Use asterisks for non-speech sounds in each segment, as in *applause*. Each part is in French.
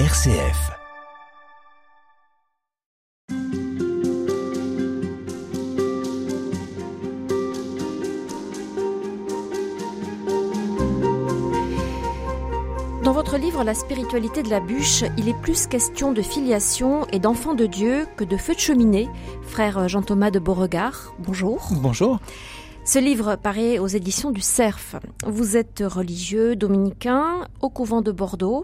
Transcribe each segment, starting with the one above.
RCF. Dans votre livre La spiritualité de la bûche, il est plus question de filiation et d'enfant de Dieu que de feu de cheminée. Frère Jean-Thomas de Beauregard, bonjour. Bonjour. Ce livre paraît aux éditions du Cerf. Vous êtes religieux dominicain au couvent de Bordeaux.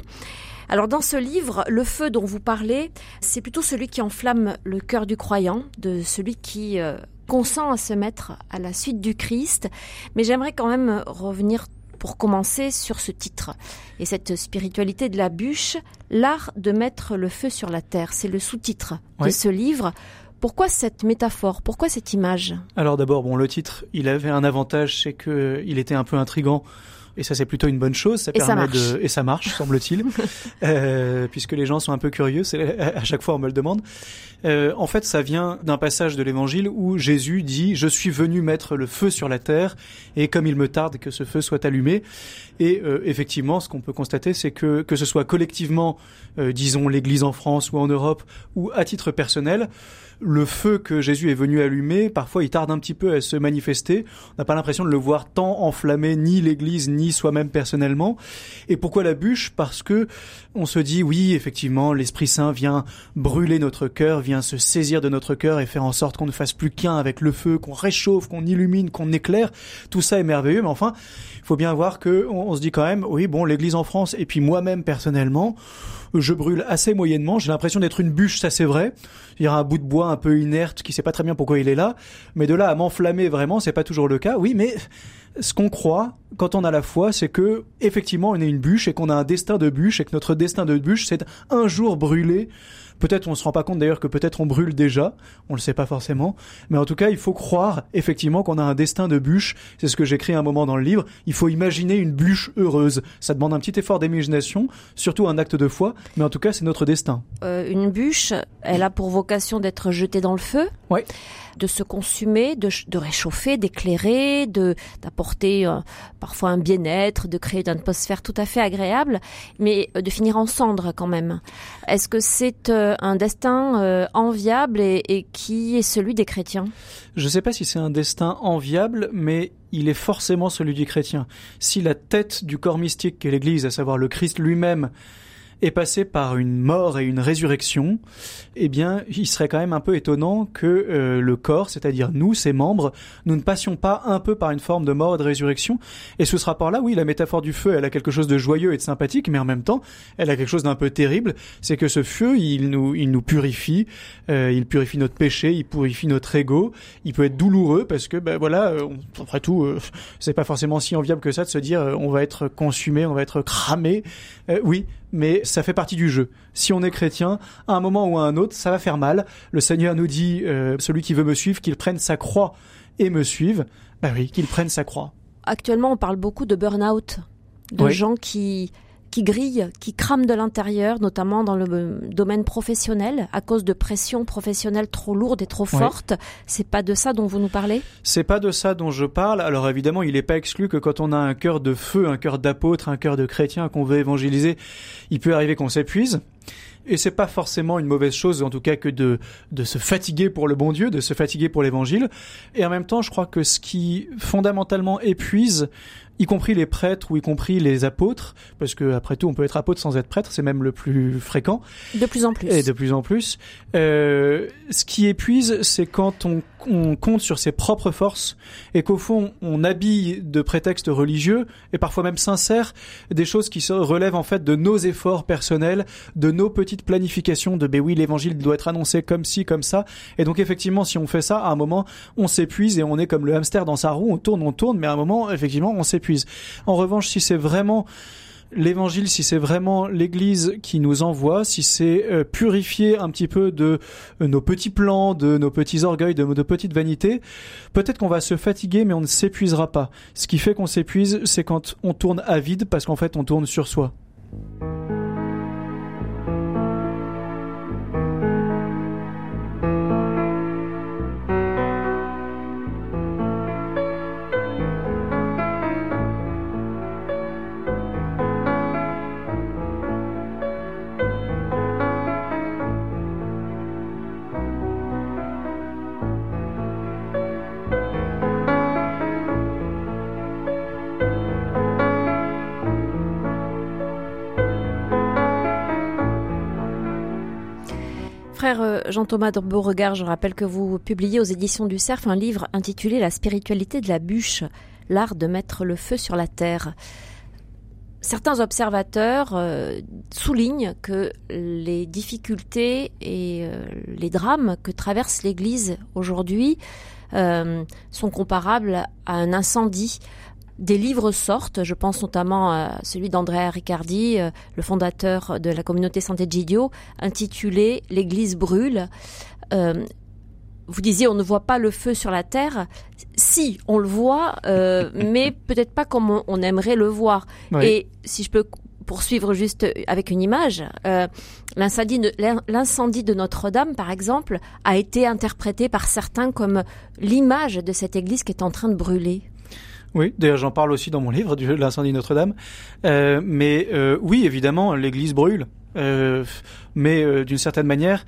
Alors dans ce livre, le feu dont vous parlez, c'est plutôt celui qui enflamme le cœur du croyant, de celui qui euh, consent à se mettre à la suite du Christ. Mais j'aimerais quand même revenir pour commencer sur ce titre et cette spiritualité de la bûche, l'art de mettre le feu sur la terre. C'est le sous-titre de ce livre. Pourquoi cette métaphore? Pourquoi cette image? Alors d'abord, bon, le titre, il avait un avantage, c'est que il était un peu intrigant. Et ça, c'est plutôt une bonne chose. Ça Et ça permet marche. de et ça marche, semble-t-il, *laughs* euh, puisque les gens sont un peu curieux. À chaque fois on me le demande. Euh, en fait, ça vient d'un passage de l'Évangile où Jésus dit "Je suis venu mettre le feu sur la terre, et comme il me tarde que ce feu soit allumé." Et euh, effectivement, ce qu'on peut constater, c'est que que ce soit collectivement, euh, disons l'Église en France ou en Europe, ou à titre personnel, le feu que Jésus est venu allumer, parfois il tarde un petit peu à se manifester. On n'a pas l'impression de le voir tant enflammer ni l'Église ni soi-même personnellement. Et pourquoi la bûche? Parce que on se dit oui, effectivement, l'Esprit Saint vient brûler notre cœur, vient se saisir de notre cœur et faire en sorte qu'on ne fasse plus qu'un avec le feu, qu'on réchauffe, qu'on illumine, qu'on éclaire. Tout ça est merveilleux, mais enfin, il faut bien voir que on, on se dit quand même oui, bon, l'Église en France et puis moi-même personnellement, je brûle assez moyennement. J'ai l'impression d'être une bûche, ça c'est vrai. Il y a un bout de bois un peu inerte qui sait pas très bien pourquoi il est là. Mais de là à m'enflammer vraiment, c'est pas toujours le cas. Oui, mais ce qu'on croit quand on a la foi, c'est que effectivement on est une bûche et qu'on a un destin de bûche et que notre destin de bûche, c'est un jour brûler. Peut-être on se rend pas compte d'ailleurs que peut-être on brûle déjà, on le sait pas forcément, mais en tout cas il faut croire effectivement qu'on a un destin de bûche. C'est ce que j'écris un moment dans le livre. Il faut imaginer une bûche heureuse. Ça demande un petit effort d'imagination, surtout un acte de foi, mais en tout cas c'est notre destin. Euh, Une bûche, elle a pour vocation d'être jetée dans le feu, Ouais. de se consumer, de, ch- de réchauffer, d'éclairer, de d'apporter euh, parfois un bien-être, de créer une atmosphère tout à fait agréable, mais euh, de finir en cendres quand même. Est-ce que c'est euh, un destin enviable et, et qui est celui des chrétiens? Je ne sais pas si c'est un destin enviable, mais il est forcément celui du chrétien. Si la tête du corps mystique qu'est l'Église, à savoir le Christ lui-même, est passé par une mort et une résurrection, eh bien, il serait quand même un peu étonnant que euh, le corps, c'est-à-dire nous, ses membres, nous ne passions pas un peu par une forme de mort et de résurrection. Et sous ce rapport-là, oui, la métaphore du feu, elle a quelque chose de joyeux et de sympathique, mais en même temps, elle a quelque chose d'un peu terrible. C'est que ce feu, il nous, il nous purifie, euh, il purifie notre péché, il purifie notre ego. Il peut être douloureux parce que, ben voilà, euh, on- après tout, euh, c'est pas forcément si enviable que ça de se dire euh, on va être consumé, on va être cramé. Euh, oui, mais ça fait partie du jeu. Si on est chrétien, à un moment ou à un autre, ça va faire mal. Le Seigneur nous dit, euh, celui qui veut me suivre, qu'il prenne sa croix et me suive. Bah oui, qu'il prenne sa croix. Actuellement, on parle beaucoup de burn-out, de Oui. gens qui qui grillent, qui crament de l'intérieur, notamment dans le euh, domaine professionnel, à cause de pressions professionnelles trop lourdes et trop Oui. fortes. C'est pas de ça dont vous nous parlez? C'est pas de ça dont je parle. Alors évidemment, il n'est pas exclu que quand on a un cœur de feu, un cœur d'apôtre, un cœur de chrétien qu'on veut évangéliser, il peut arriver qu'on s'épuise. Et c'est pas forcément une mauvaise chose, en tout cas, que de, de se fatiguer pour le bon Dieu, de se fatiguer pour l'évangile. Et en même temps, je crois que ce qui fondamentalement épuise, y compris les prêtres ou y compris les apôtres, parce que après tout, on peut être apôtre sans être prêtre, c'est même le plus fréquent. De plus en plus. Et de plus en plus. Euh, ce qui épuise, c'est quand on, on compte sur ses propres forces et qu'au fond, on habille de prétextes religieux et parfois même sincères des choses qui se relèvent en fait de nos efforts personnels, de nos petites planifications de ben oui, l'évangile doit être annoncé comme ci, comme ça. Et donc effectivement, si on fait ça, à un moment, on s'épuise et on est comme le hamster dans sa roue, on tourne, on tourne, mais à un moment, effectivement, on s'épuise. En revanche, si c'est vraiment l'évangile, si c'est vraiment l'Église qui nous envoie, si c'est euh, purifier un petit peu de euh, nos petits plans, de nos petits orgueils, de nos petites vanités, peut-être qu'on va se fatiguer, mais on ne s'épuisera pas. Ce qui fait qu'on s'épuise, c'est quand on tourne à vide, parce qu'en fait, on tourne sur soi. Frère euh, Jean-Thomas de Beauregard, je rappelle que vous publiez aux éditions du Cerf un livre intitulé La spiritualité de la bûche, l'art de mettre le feu sur la terre. Certains observateurs euh, soulignent que les difficultés et euh, les drames que traverse l'Église aujourd'hui sont comparables à un incendie des livres sortent, je pense notamment à celui d'Andrea Riccardi, euh, le fondateur de la communauté Santé Gidio, intitulé L'Église brûle. Euh, vous disiez on ne voit pas le feu sur la terre. Si, on le voit, euh, *laughs* mais peut-être pas comme on, aimerait le voir. Et si je peux poursuivre juste avec une image, l'incendie de Notre-Dame, par exemple, a été interprété par certains comme l'image de cette église qui est en train de brûler. Oui, d'ailleurs j'en parle aussi dans mon livre l'incendie Notre-Dame. Euh, mais euh, oui, évidemment, l'Église brûle. Euh, mais d'une certaine manière,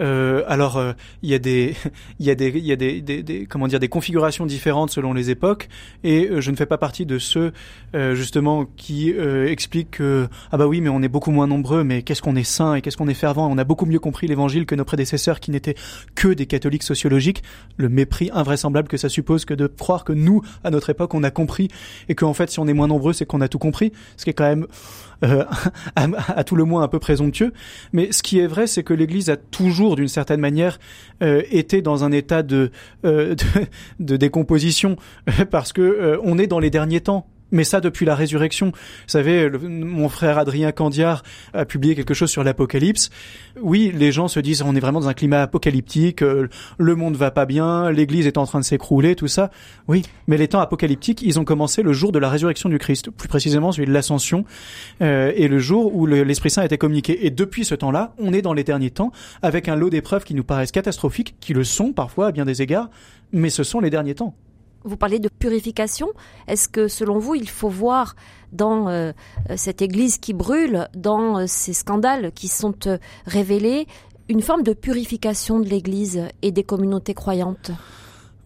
euh, alors, euh, *laughs* il y a des, il y a des, il y a des, des, comment dire, des configurations différentes selon les époques, et euh, je ne fais pas partie de ceux euh, justement qui expliquent que ah bah oui, mais on est beaucoup moins nombreux, mais qu'est-ce qu'on est saint et qu'est-ce qu'on est fervent, on a beaucoup mieux compris l'Évangile que nos prédécesseurs qui n'étaient que des catholiques sociologiques. Le mépris invraisemblable que ça suppose que de croire que nous, à notre époque, on a compris et qu'en fait, si on est moins nombreux, c'est qu'on a tout compris, ce qui est quand même euh, *laughs* à, tout le moins un peu présomptueux. Mais ce qui est vrai, c'est que l'Église a toujours, d'une certaine manière, euh, été dans un état de, euh, *laughs* de, décomposition, parce que on est dans les derniers temps mais ça depuis la résurrection. Vous savez, mon frère Adrien Candiard a publié quelque chose sur l'Apocalypse. Oui, les gens se disent on est vraiment dans un climat apocalyptique, euh, le monde va pas bien, l'Église est en train de s'écrouler, tout ça. Oui, mais les temps apocalyptiques, ils ont commencé le jour de la résurrection du Christ, plus précisément celui de l'Ascension, euh, et le jour où l'Esprit Saint a été communiqué. Et depuis ce temps-là, on est dans les derniers temps, avec un lot d'épreuves qui nous paraissent catastrophiques, qui le sont parfois à bien des égards, mais ce sont les derniers temps. Vous parlez de purification. Est-ce que, selon vous, il faut voir dans euh, cette Église qui brûle, dans euh, ces scandales qui sont euh, révélés, une forme de purification de l'Église et des communautés croyantes?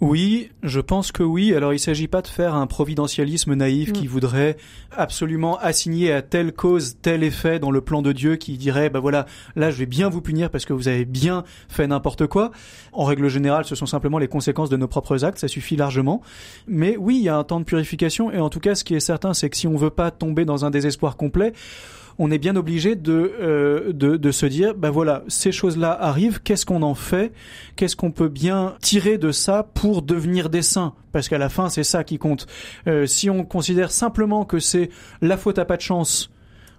Oui, je pense que oui. Alors il ne s'agit pas de faire un providentialisme naïf qui mm. voudrait absolument assigner à telle cause tel effet dans le plan de Dieu qui dirait bah voilà, là je vais bien vous punir parce que vous avez bien fait n'importe quoi. En règle générale, ce sont simplement les conséquences de nos propres actes, ça suffit largement. Mais oui, il y a un temps de purification et en tout cas ce qui est certain c'est que si on veut pas tomber dans un désespoir complet, on est bien obligé de, euh, de, de se dire, ben voilà, ces choses-là arrivent, qu'est-ce qu'on en fait? Qu'est-ce qu'on peut bien tirer de ça pour devenir des saints? Parce qu'à la fin, c'est ça qui compte. Euh, si on considère simplement que c'est la faute à pas de chance,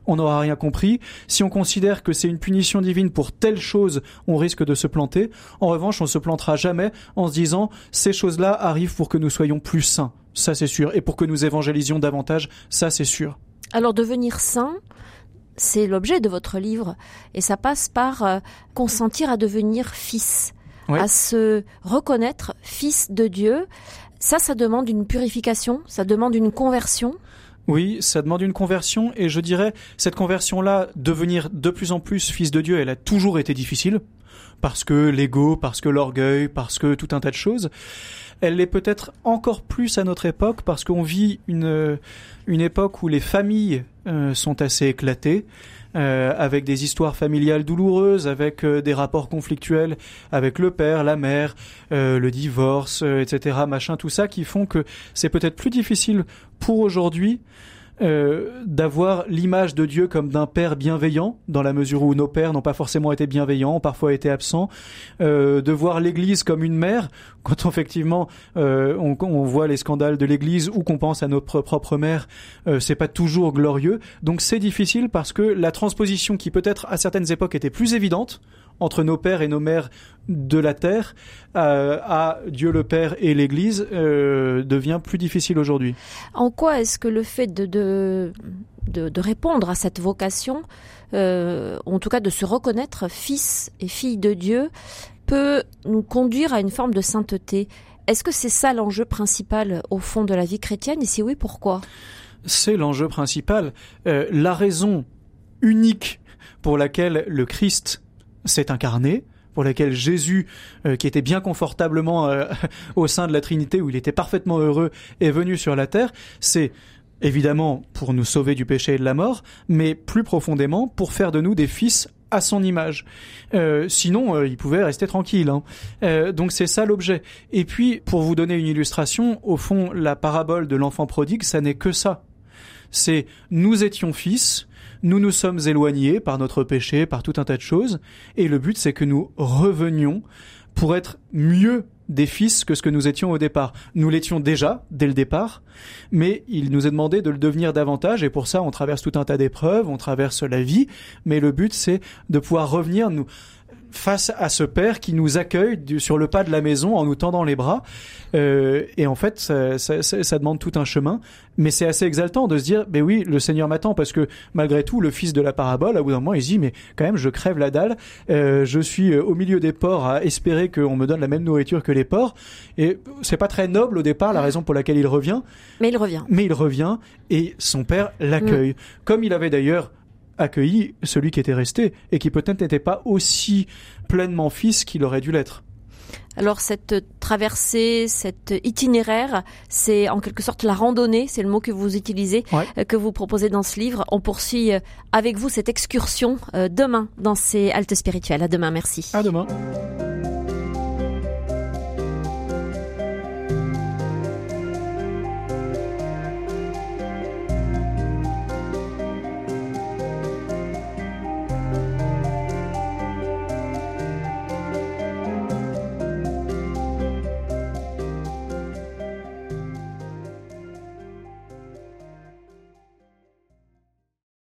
on n'aura rien compris. Si on considère que c'est une punition divine pour telle chose, on risque de se planter. En revanche, on se plantera jamais en se disant ces choses-là arrivent pour que nous soyons plus saints. Ça, c'est sûr. Et pour que nous évangélisions davantage, ça, c'est sûr. Alors, devenir saint, c'est l'objet de votre livre. Et ça passe par euh, consentir à devenir fils, à se reconnaître fils de Dieu. Ça, ça demande une purification, ça demande une conversion. Oui, ça demande une conversion et je dirais cette conversion-là, devenir de plus en plus fils de Dieu, elle a toujours été difficile parce que l'ego, parce que l'orgueil, parce que tout un tas de choses. Elle l'est peut-être encore plus à notre époque parce qu'on vit une, une époque où les familles euh, sont assez éclatées. Euh, avec des histoires familiales douloureuses, avec euh, des rapports conflictuels avec le père, la mère, le divorce, etc., machin, tout ça, qui font que c'est peut-être plus difficile pour aujourd'hui euh, d'avoir l'image de Dieu comme d'un père bienveillant, dans la mesure où nos pères n'ont pas forcément été bienveillants, ont parfois été absents, euh, de voir l'Église comme une mère, *laughs* quand effectivement euh, on, on, voit les scandales de l'Église ou qu'on pense à notre propre mère, euh, c'est pas toujours glorieux. Donc c'est difficile parce que la transposition qui peut-être à certaines époques était plus évidente, entre nos pères et nos mères de la terre euh, à Dieu le Père et l'Église euh, devient plus difficile aujourd'hui. En quoi est-ce que le fait de, de, de, répondre à cette vocation, euh, en tout cas de se reconnaître fils et fille de Dieu, peut nous conduire à une forme de sainteté? Est-ce que c'est ça l'enjeu principal au fond de la vie chrétienne? Et si oui, pourquoi? C'est l'enjeu principal. la raison unique pour laquelle le Christ s'est incarné, pour laquelle Jésus, euh, qui était bien confortablement euh, *laughs* au sein de la Trinité, où il était parfaitement heureux, est venu sur la terre, c'est évidemment pour nous sauver du péché et de la mort, mais plus profondément pour faire de nous des fils à son image. Euh, sinon, il pouvait rester tranquille. Hein. Donc c'est ça l'objet. Et puis, pour vous donner une illustration, au fond, la parabole de l'enfant prodigue, ça n'est que ça. C'est nous étions fils, nous nous sommes éloignés par notre péché, par tout un tas de choses, et le but c'est que nous revenions pour être mieux des fils que ce que nous étions au départ. Nous l'étions déjà dès le départ, mais il nous est demandé de le devenir davantage et pour ça on traverse tout un tas d'épreuves, on traverse la vie, mais le but c'est de pouvoir revenir nous face à ce père qui nous accueille sur le pas de la maison en nous tendant les bras. Euh, et en fait, ça, ça, ça, demande tout un chemin, mais c'est assez exaltant de se dire, mais oui, le Seigneur m'attend parce que malgré tout, le fils de la parabole, à bout d'un moment, il se dit, mais quand même, je crève la dalle, euh, je suis euh, au milieu des porcs à espérer qu'on me donne la même nourriture que les porcs, et c'est pas très noble au départ, la raison pour laquelle il revient. Mais il revient. Mais il revient et son père l'accueille, mm. comme il avait d'ailleurs accueilli celui qui était resté et qui peut-être n'était pas aussi pleinement fils qu'il aurait dû l'être. Alors cette traversée, cet itinéraire, c'est en quelque sorte la randonnée, c'est le mot que vous utilisez, euh, que vous proposez dans ce livre. On poursuit euh, avec vous cette excursion euh, demain dans ces haltes spirituelles. À demain, merci. À demain.